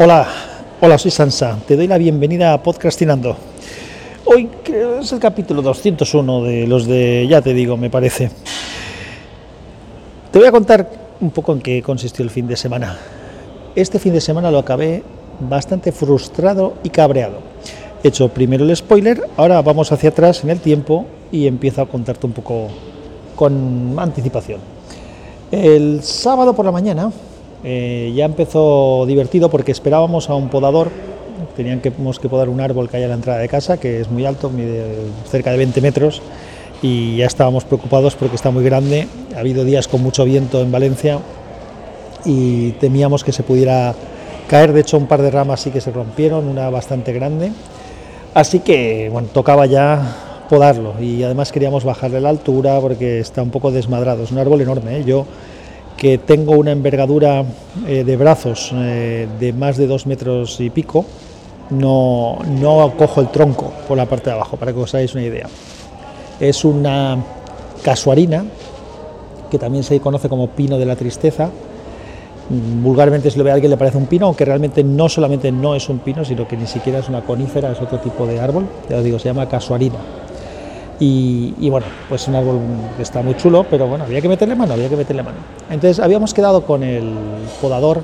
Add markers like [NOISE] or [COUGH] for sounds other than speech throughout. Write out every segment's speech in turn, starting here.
Hola, hola, soy Sansa. Te doy la bienvenida a Podcastinando. Hoy es el capítulo 201 de los de Ya te digo, me parece. Te voy a contar un poco en qué consistió el fin de semana. Este fin de semana lo acabé bastante frustrado y cabreado. He hecho primero el spoiler, ahora vamos hacia atrás en el tiempo y empiezo a contarte un poco con anticipación. El sábado por la mañana eh, ya empezó divertido porque esperábamos a un podador, teníamos que podar un árbol que hay a la entrada de casa, que es muy alto, mide cerca de 20 metros, y ya estábamos preocupados porque está muy grande. Ha habido días con mucho viento en Valencia y temíamos que se pudiera caer. De hecho, un par de ramas sí que se rompieron, una bastante grande. Así que, bueno, tocaba ya podarlo y además queríamos bajarle la altura porque está un poco desmadrado. Es un árbol enorme. ¿eh? Yo que tengo una envergadura eh, de brazos eh, de más de dos metros y pico, no, no cojo el tronco por la parte de abajo, para que os hagáis una idea. Es una casuarina, que también se conoce como pino de la tristeza. Vulgarmente, si lo ve a alguien, le parece un pino, aunque realmente no solamente no es un pino, sino que ni siquiera es una conífera, es otro tipo de árbol. Ya os digo, se llama casuarina. Y, bueno, pues un árbol que está muy chulo, pero bueno, había que meterle mano, había que meterle mano. Entonces habíamos quedado con el podador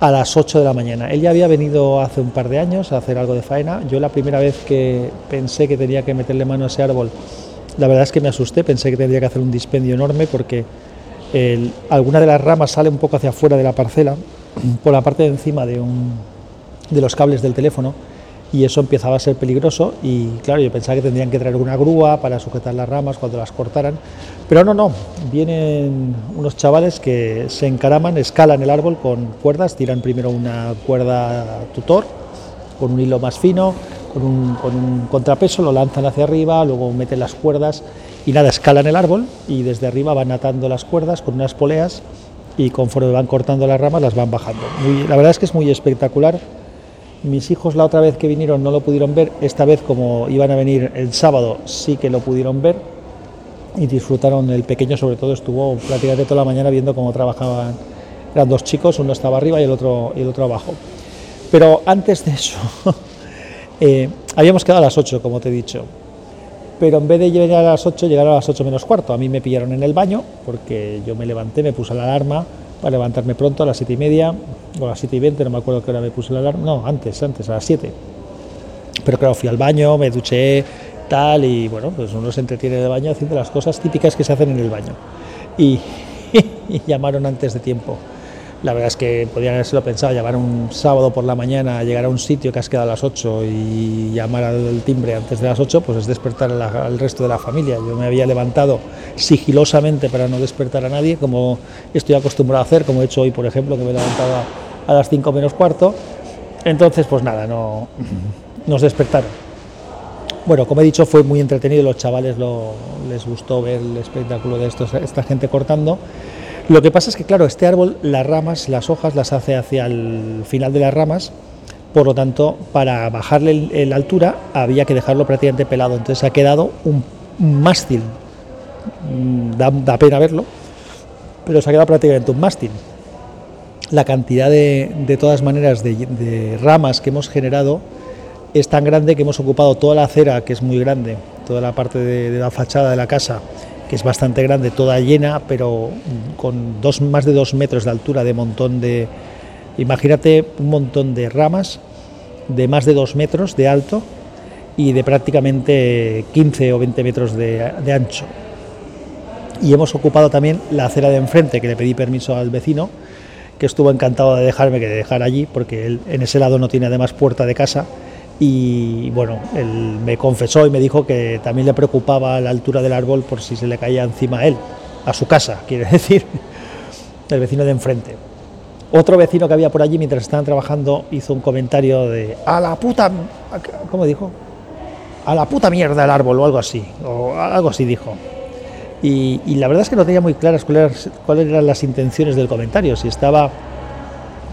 a las 8 de la mañana. Él ya había venido hace un par de años a hacer algo de faena. Yo la primera vez que pensé que tenía que meterle mano a ese árbol, la verdad es que me asusté, pensé que tendría que hacer un dispendio enorme porque alguna de las ramas sale un poco hacia afuera de la parcela, por la parte de encima de, un, de los cables del teléfono y eso empezaba a ser peligroso y claro, yo pensaba que tendrían que traer una grúa para sujetar las ramas cuando las cortaran, pero no, no, vienen unos chavales que se encaraman, escalan el árbol con cuerdas, tiran primero una cuerda tutor con un hilo más fino, con un, con un contrapeso, lo lanzan hacia arriba, luego meten las cuerdas y nada, escalan el árbol y desde arriba van atando las cuerdas con unas poleas y conforme van cortando las ramas las van bajando. la verdad es que es muy espectacular mis hijos la otra vez que vinieron no lo pudieron ver, esta vez como iban a venir el sábado sí que lo pudieron ver y disfrutaron, el pequeño sobre todo estuvo prácticamente toda la mañana viendo cómo trabajaban, eran dos chicos, uno estaba arriba y el otro, el otro abajo. Pero antes de eso, [LAUGHS] eh, habíamos quedado a las 8, como te he dicho, pero en vez de llegar a las 8, llegaron a las 8 menos cuarto. A mí me pillaron en el baño porque yo me levanté, me puse la alarma para levantarme pronto a las 7 y media, o a las 7 y 20, no me acuerdo qué hora me puse la alarma, no, antes, antes, a las 7. Pero claro, fui al baño, me duché, tal, y bueno, pues uno se entretiene de baño haciendo las cosas típicas que se hacen en el baño. Y, [LAUGHS] llamaron antes de tiempo. La verdad es que podrían haberse lo pensado, llamar un sábado por la mañana, llegar a un sitio que has quedado a las 8 y llamar al timbre antes de las 8, pues es despertar al resto de la familia. Yo me había levantado sigilosamente para no despertar a nadie, como estoy acostumbrado a hacer, como he hecho hoy, por ejemplo, que me he levantado las 5 menos cuarto. Entonces, pues nada, no nos despertaron. Bueno, como he dicho, fue muy entretenido, los chavales les gustó ver el espectáculo de esta gente cortando. Lo que pasa es que, claro, este árbol, las ramas, las hojas las hace hacia el final de las ramas, por lo tanto, para bajarle la altura había que dejarlo prácticamente pelado. Entonces ha quedado un, mástil. Mm, da, pena verlo, pero se ha quedado prácticamente un mástil. La cantidad de, de todas maneras, de, ramas que hemos generado es tan grande que hemos ocupado toda la acera, que es muy grande, toda la parte de la fachada de la casa, que es bastante grande, toda llena, pero con dos, más de dos metros de altura, de montón de... Imagínate un montón de ramas de más de dos metros de alto y de prácticamente 15 o 20 metros de, de ancho. Y hemos ocupado también la acera de enfrente, que le pedí permiso al vecino, que estuvo encantado de dejarme que dejar allí, porque él en ese lado no tiene además puerta de casa y bueno, él me confesó y me dijo que también le preocupaba la altura del árbol por si se le caía encima a él, a su casa, [LAUGHS] quiere decir, el vecino de enfrente. Otro vecino que había por allí mientras estaban trabajando hizo un comentario de a la puta, ¿cómo dijo? A la puta mierda el árbol o algo así, o algo así dijo. Y, la verdad es que no tenía muy claras cuáles eran las intenciones del comentario, si estaba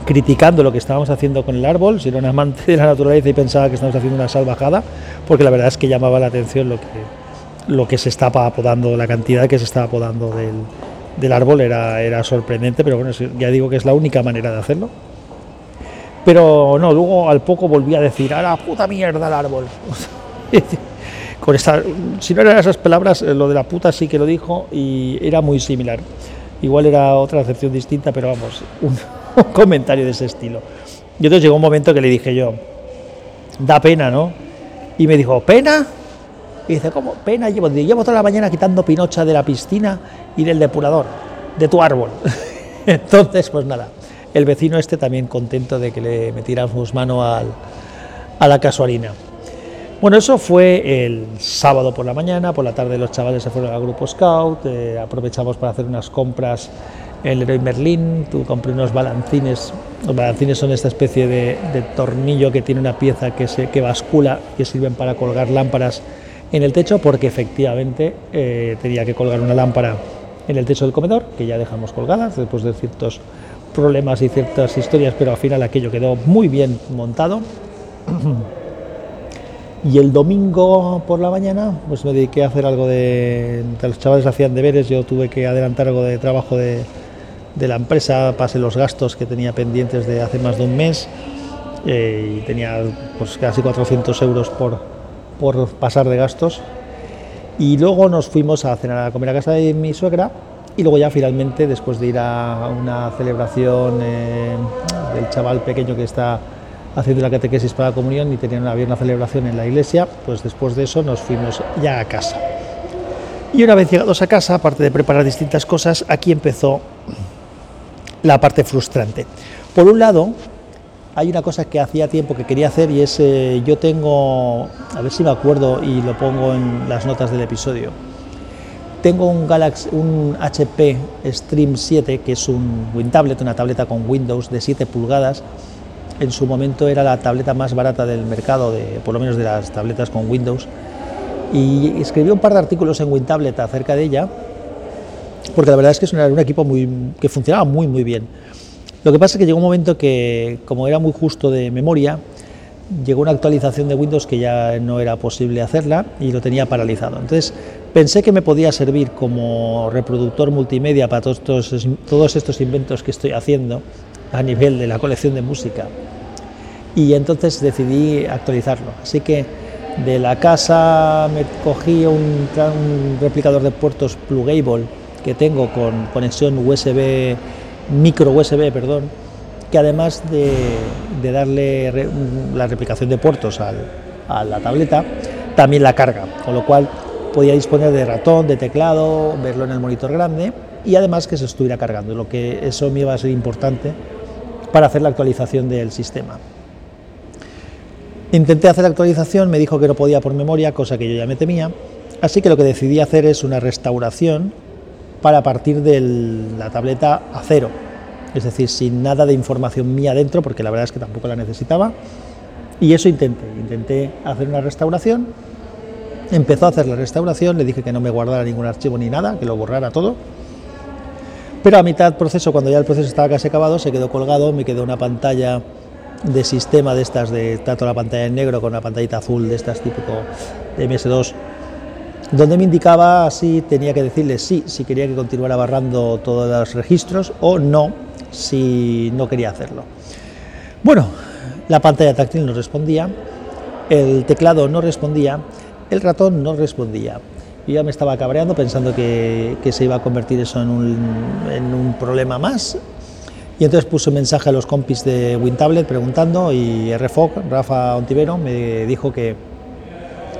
criticando lo que estábamos haciendo con el árbol, si era un amante de la naturaleza y pensaba que estábamos haciendo una salvajada, porque la verdad es que llamaba la atención lo que, lo que se estaba podando, la cantidad que se estaba podando del, del árbol era, era sorprendente, pero bueno, ya digo que es la única manera de hacerlo. Pero no, luego al poco volví a decir, a la puta mierda el árbol. [LAUGHS] Con esta, si no eran esas palabras, eh, lo de la puta sí que lo dijo y era muy similar. Igual era otra acepción distinta, pero vamos, [LAUGHS] un, comentario de ese estilo. Y entonces llegó un momento que le dije yo, da pena, ¿no? Y me dijo, ¿pena? Y dice, ¿cómo? Pena llevo, llevo toda la mañana quitando pinocha de la piscina y del depurador, de tu árbol. [LAUGHS] entonces, pues nada, el vecino este también contento de que le metiéramos mano al, a la casualina. Bueno, eso fue el sábado por la mañana, por la tarde los chavales se fueron al grupo Scout, eh, aprovechamos para hacer unas compras en Leroy Merlin, tú compré unos balancines, los balancines son esta especie de, tornillo que tiene una pieza que, se, que bascula, que sirven para colgar lámparas en el techo, porque efectivamente eh, tenía que colgar una lámpara en el techo del comedor, que ya dejamos colgadas después de ciertos problemas y ciertas historias, pero al final aquello quedó muy bien montado. [CLEARS THROAT] Y el domingo por la mañana, pues me dediqué a hacer algo de. Los chavales hacían deberes, yo tuve que adelantar algo de trabajo de, la empresa, pasé los gastos que tenía pendientes de hace más de un mes eh, y tenía pues casi 400 euros por, por pasar de gastos. Y luego nos fuimos a cenar a comer a casa de mi suegra y luego ya finalmente, después de ir a una celebración eh, del chaval pequeño que está haciendo la catequesis para la comunión y tenían, había una celebración en la iglesia, pues después de eso nos fuimos ya a casa. Y una vez llegados a casa, aparte de preparar distintas cosas, aquí empezó la parte frustrante. Por un lado, hay una cosa que hacía tiempo que quería hacer y es, eh, yo tengo, a ver si me acuerdo y lo pongo en las notas del episodio, tengo un Galaxy, un HP Stream 7, que es un WinTablet, una tableta con Windows de 7 pulgadas, en su momento era la tableta más barata del mercado, de, por lo menos de las tabletas con Windows, y escribí un par de artículos en WinTablet acerca de ella, porque la verdad es que es un, equipo muy, que funcionaba muy muy bien. Lo que pasa es que llegó un momento que, como era muy justo de memoria, llegó una actualización de Windows que ya no era posible hacerla y lo tenía paralizado. Entonces pensé que me podía servir como reproductor multimedia para todos estos inventos que estoy haciendo a nivel de la colección de música. Y entonces decidí actualizarlo. Así que de la casa me cogí un, replicador de puertos plugable que tengo con conexión USB, micro USB, perdón, que además de, darle la replicación de puertos a la tableta, también la carga, con lo cual podía disponer de ratón, de teclado, verlo en el monitor grande y además que se estuviera cargando, lo que eso me iba a ser importante para hacer la actualización del sistema. Intenté hacer la actualización, me dijo que no podía por memoria, cosa que yo ya me temía, así que lo que decidí hacer es una restauración para partir de la tableta a cero, es decir, sin nada de información mía dentro, porque la verdad es que tampoco la necesitaba, y eso intenté, intenté hacer una restauración, empezó a hacer la restauración, le dije que no me guardara ningún archivo ni nada, que lo borrara todo, pero a mitad proceso, cuando ya el proceso estaba casi acabado, se quedó colgado, me quedó una pantalla de sistema de estas, de tanto la pantalla en negro con una pantallita azul de estas típico de MS2, donde me indicaba si tenía que decirle sí, si quería que continuara barrando todos los registros o no, si no quería hacerlo. Bueno, la pantalla táctil no respondía, el teclado no respondía, el ratón no respondía. Yo ya me estaba cabreando pensando que, se iba a convertir eso en un, problema más. Y entonces puse un mensaje a los compis de WinTablet preguntando y RFOC, Rafa Ontivero, me dijo que,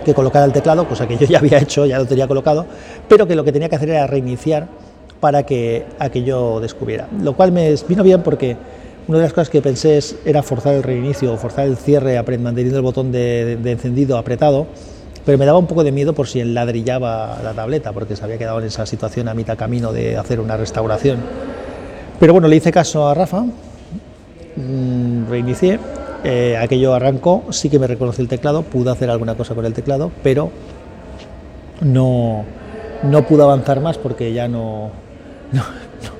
que colocara el teclado, cosa que yo ya había hecho, ya lo tenía colocado, pero que lo que tenía que hacer era reiniciar para que aquello descubriera. Lo cual me vino bien porque una de las cosas que pensé era forzar el reinicio o forzar el cierre manteniendo el botón de encendido apretado pero me daba un poco de miedo por si enladrillaba la tableta, porque se había quedado en esa situación a mitad camino de hacer una restauración. Pero bueno, le hice caso a Rafa, mm, reinicié, eh, aquello arrancó, sí que me reconoció el teclado, pude hacer alguna cosa con el teclado, pero no, no pude avanzar más porque ya no, [LAUGHS] no,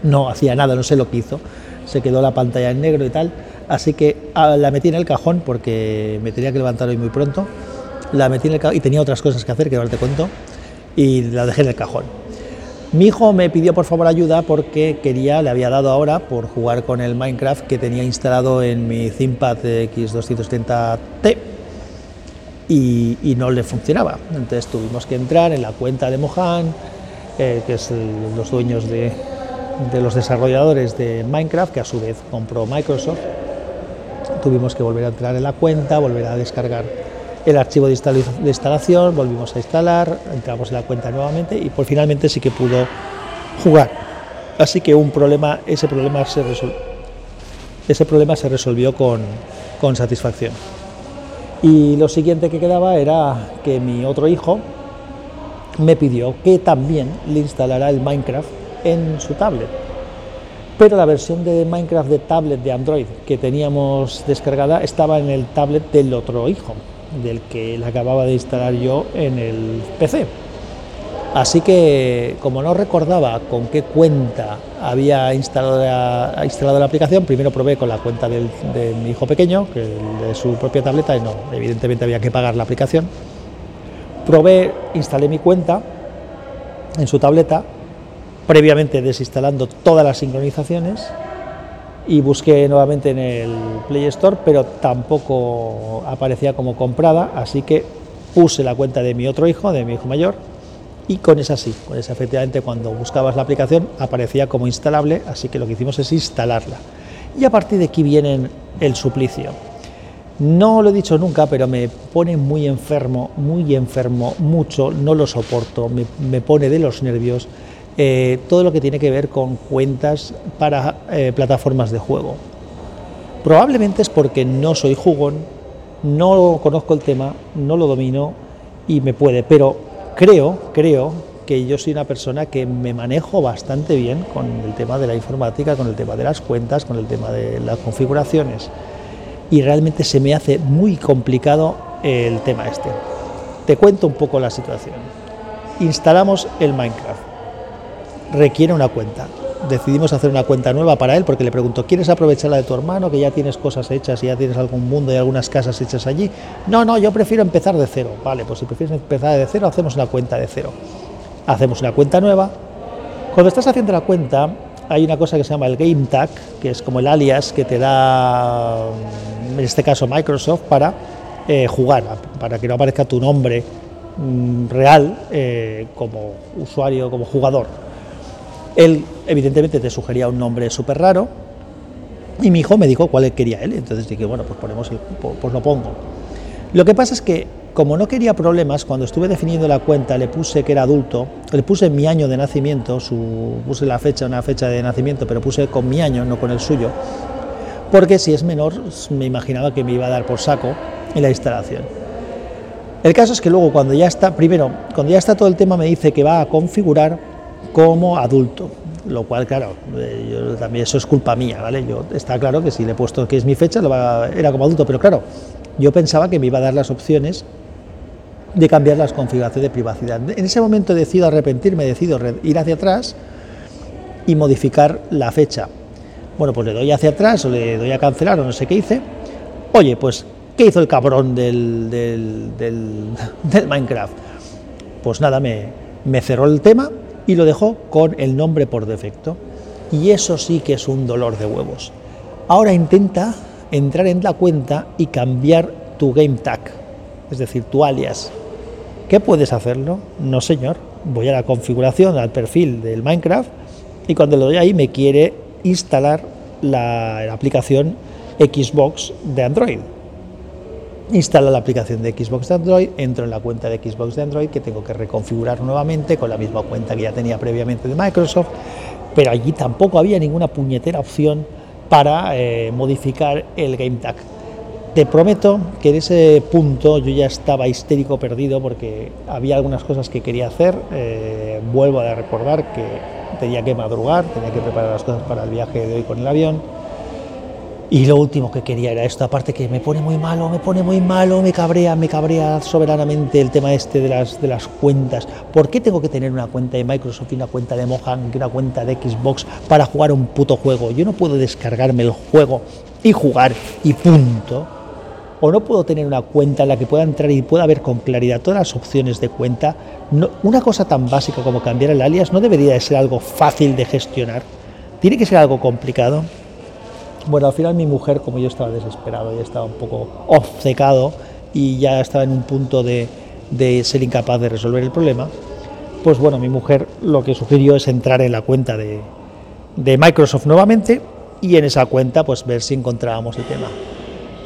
no hacía nada, no sé lo que hizo, se quedó la pantalla en negro y tal, así que ah, la metí en el cajón porque me tenía que levantar hoy muy pronto la metí en el cajón y tenía otras cosas que hacer que ahora te cuento y la dejé en el cajón. Mi hijo me pidió por favor ayuda porque quería, le había dado ahora por jugar con el Minecraft que tenía instalado en mi ThinkPad X270T y, no le funcionaba. Entonces tuvimos que entrar en la cuenta de Mohan, eh, que es los dueños de, de los desarrolladores de Minecraft, que a su vez compró Microsoft. Tuvimos que volver a entrar en la cuenta, volver a descargar el archivo de, instalación, volvimos a instalar, entramos en la cuenta nuevamente y pues finalmente sí que pudo jugar. Así que un problema, ese problema se resolvió, ese problema se resolvió con, con satisfacción. Y lo siguiente que quedaba era que mi otro hijo me pidió que también le instalara el Minecraft en su tablet. Pero la versión de Minecraft de tablet de Android que teníamos descargada estaba en el tablet del otro hijo, del que la acababa de instalar yo en el PC. Así que, como no recordaba con qué cuenta había instalado la, instalado la aplicación, primero probé con la cuenta de mi hijo pequeño, que de su propia tableta, y no, evidentemente había que pagar la aplicación. Probé, instalé mi cuenta en su tableta, previamente desinstalando todas las sincronizaciones, y busqué nuevamente en el Play Store, pero tampoco aparecía como comprada, así que puse la cuenta de mi otro hijo, de mi hijo mayor, y con esa sí, con esa efectivamente cuando buscabas la aplicación aparecía como instalable, así que lo que hicimos es instalarla. Y a partir de aquí viene el suplicio. No lo he dicho nunca, pero me pone muy enfermo, muy enfermo, mucho, no lo soporto, me, pone de los nervios eh, todo lo que tiene que ver con cuentas para eh, plataformas de juego. Probablemente es porque no soy jugón, no conozco el tema, no lo domino y me puede, pero creo, creo que yo soy una persona que me manejo bastante bien con el tema de la informática, con el tema de las cuentas, con el tema de las configuraciones. Y realmente se me hace muy complicado el tema este. Te cuento un poco la situación. Instalamos el Minecraft. Requiere una cuenta decidimos hacer una cuenta nueva para él porque le pregunto, ¿quieres aprovechar la de tu hermano, que ya tienes cosas hechas y ya tienes algún mundo y algunas casas hechas allí? No, no, yo prefiero empezar de cero. Vale, pues si prefieres empezar de cero, hacemos una cuenta de cero. Hacemos una cuenta nueva. Cuando estás haciendo la cuenta, hay una cosa que se llama el Game Tag, que es como el alias que te da, en este caso Microsoft, para eh, jugar, para que no aparezca tu nombre mm, real eh, como usuario, como jugador. Él, evidentemente, te sugería un nombre súper raro y mi hijo me dijo cuál quería él. Entonces dije, bueno, pues, ponemos el, pues lo pongo. Lo que pasa es que, como no quería problemas, cuando estuve definiendo la cuenta le puse que era adulto, le puse mi año de nacimiento, su, puse la fecha, una fecha de nacimiento, pero puse con mi año, no con el suyo, porque si es menor me imaginaba que me iba a dar por saco en la instalación. El caso es que luego cuando ya está, primero, cuando ya está todo el tema me dice que va a configurar como adulto, lo cual, claro, eh, yo, también eso es culpa mía, ¿vale? Yo, está claro que si le he puesto que es mi fecha, lo va, era como adulto, pero claro, yo pensaba que me iba a dar las opciones de cambiar las configuraciones de privacidad. En ese momento decido arrepentirme, decido ir hacia atrás y modificar la fecha. Bueno, pues le doy hacia atrás o le doy a cancelar o no sé qué hice. Oye, pues, ¿qué hizo el cabrón del, del, del, [LAUGHS] Minecraft? Pues nada, me, me cerró el tema y lo dejó con el nombre por defecto. Y eso sí que es un dolor de huevos. Ahora intenta entrar en la cuenta y cambiar tu game tag, es decir, tu alias. ¿Qué puedes hacerlo? No, señor. Voy a la configuración, al perfil del Minecraft y cuando lo doy ahí me quiere instalar la, la aplicación Xbox de Android instalo la aplicación de Xbox de Android, entro en la cuenta de Xbox de Android que tengo que reconfigurar nuevamente con la misma cuenta que ya tenía previamente de Microsoft, pero allí tampoco había ninguna puñetera opción para eh, modificar el Game Tag. Te prometo que en ese punto yo ya estaba histérico perdido porque había algunas cosas que quería hacer. Eh, vuelvo a recordar que tenía que madrugar, tenía que preparar las cosas para el viaje de hoy con el avión y lo último que quería era esto, aparte que me pone muy malo, me pone muy malo, me cabrea, me cabrea soberanamente el tema este de las, de las cuentas. ¿Por qué tengo que tener una cuenta de Microsoft y una cuenta de Mohan y una cuenta de Xbox para jugar un puto juego? Yo no puedo descargarme el juego y jugar y punto. o no puedo tener una cuenta en la que pueda entrar y pueda ver con claridad todas las opciones de cuenta. una cosa tan básica como cambiar el alias no debería de ser algo fácil de gestionar. Tiene que ser algo complicado. Bueno, al final mi mujer, como yo estaba desesperado, ya estaba un poco obcecado y ya estaba en un punto de, ser incapaz de resolver el problema, pues bueno, mi mujer lo que sugirió es entrar en la cuenta de, de Microsoft nuevamente y en esa cuenta pues ver si encontrábamos el tema.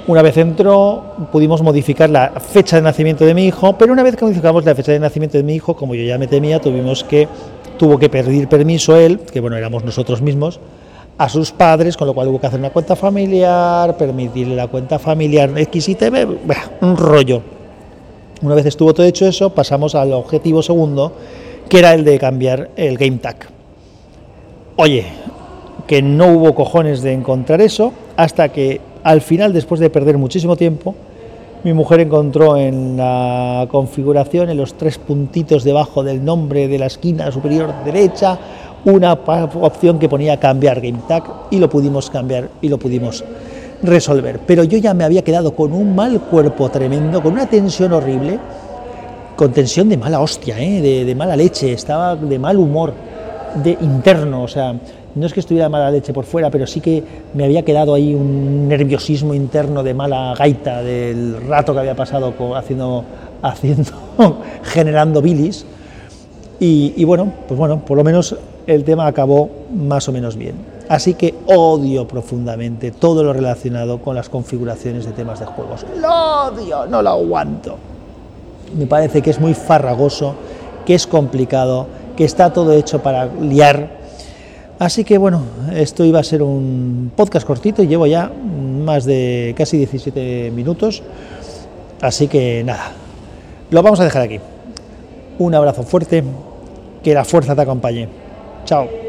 Una vez entró, pudimos modificar la fecha de nacimiento de mi hijo, pero una vez que modificamos la fecha de nacimiento de mi hijo, como yo ya me temía, tuvimos que, tuvo que pedir permiso él, que bueno, éramos nosotros mismos, a sus padres, con lo cual hubo que hacer una cuenta familiar, permitirle la cuenta familiar X un rollo. Una vez estuvo todo hecho eso, pasamos al objetivo segundo, que era el de cambiar el Game Tag. Oye, que no hubo cojones de encontrar eso hasta que al final, después de perder muchísimo tiempo, mi mujer encontró en la configuración, en los tres puntitos debajo del nombre de la esquina superior derecha, una opción que ponía cambiar Game Tag y lo pudimos cambiar y lo pudimos resolver. Pero yo ya me había quedado con un mal cuerpo tremendo, con una tensión horrible, con tensión de mala hostia, ¿eh? de, de mala leche, estaba de mal humor, de interno, o sea, no es que estuviera mala leche por fuera, pero sí que me había quedado ahí un nerviosismo interno de mala gaita del rato que había pasado haciendo, [LAUGHS] haciendo generando bilis. Y, bueno, pues bueno, por lo menos el tema acabó más o menos bien. Así que odio profundamente todo lo relacionado con las configuraciones de temas de juegos. Lo odio, no lo aguanto. Me parece que es muy farragoso, que es complicado, que está todo hecho para liar Así que bueno, esto iba a ser un podcast cortito y llevo ya más de casi 17 minutos. Así que nada, lo vamos a dejar aquí. Un abrazo fuerte, que la fuerza te acompañe. Chao.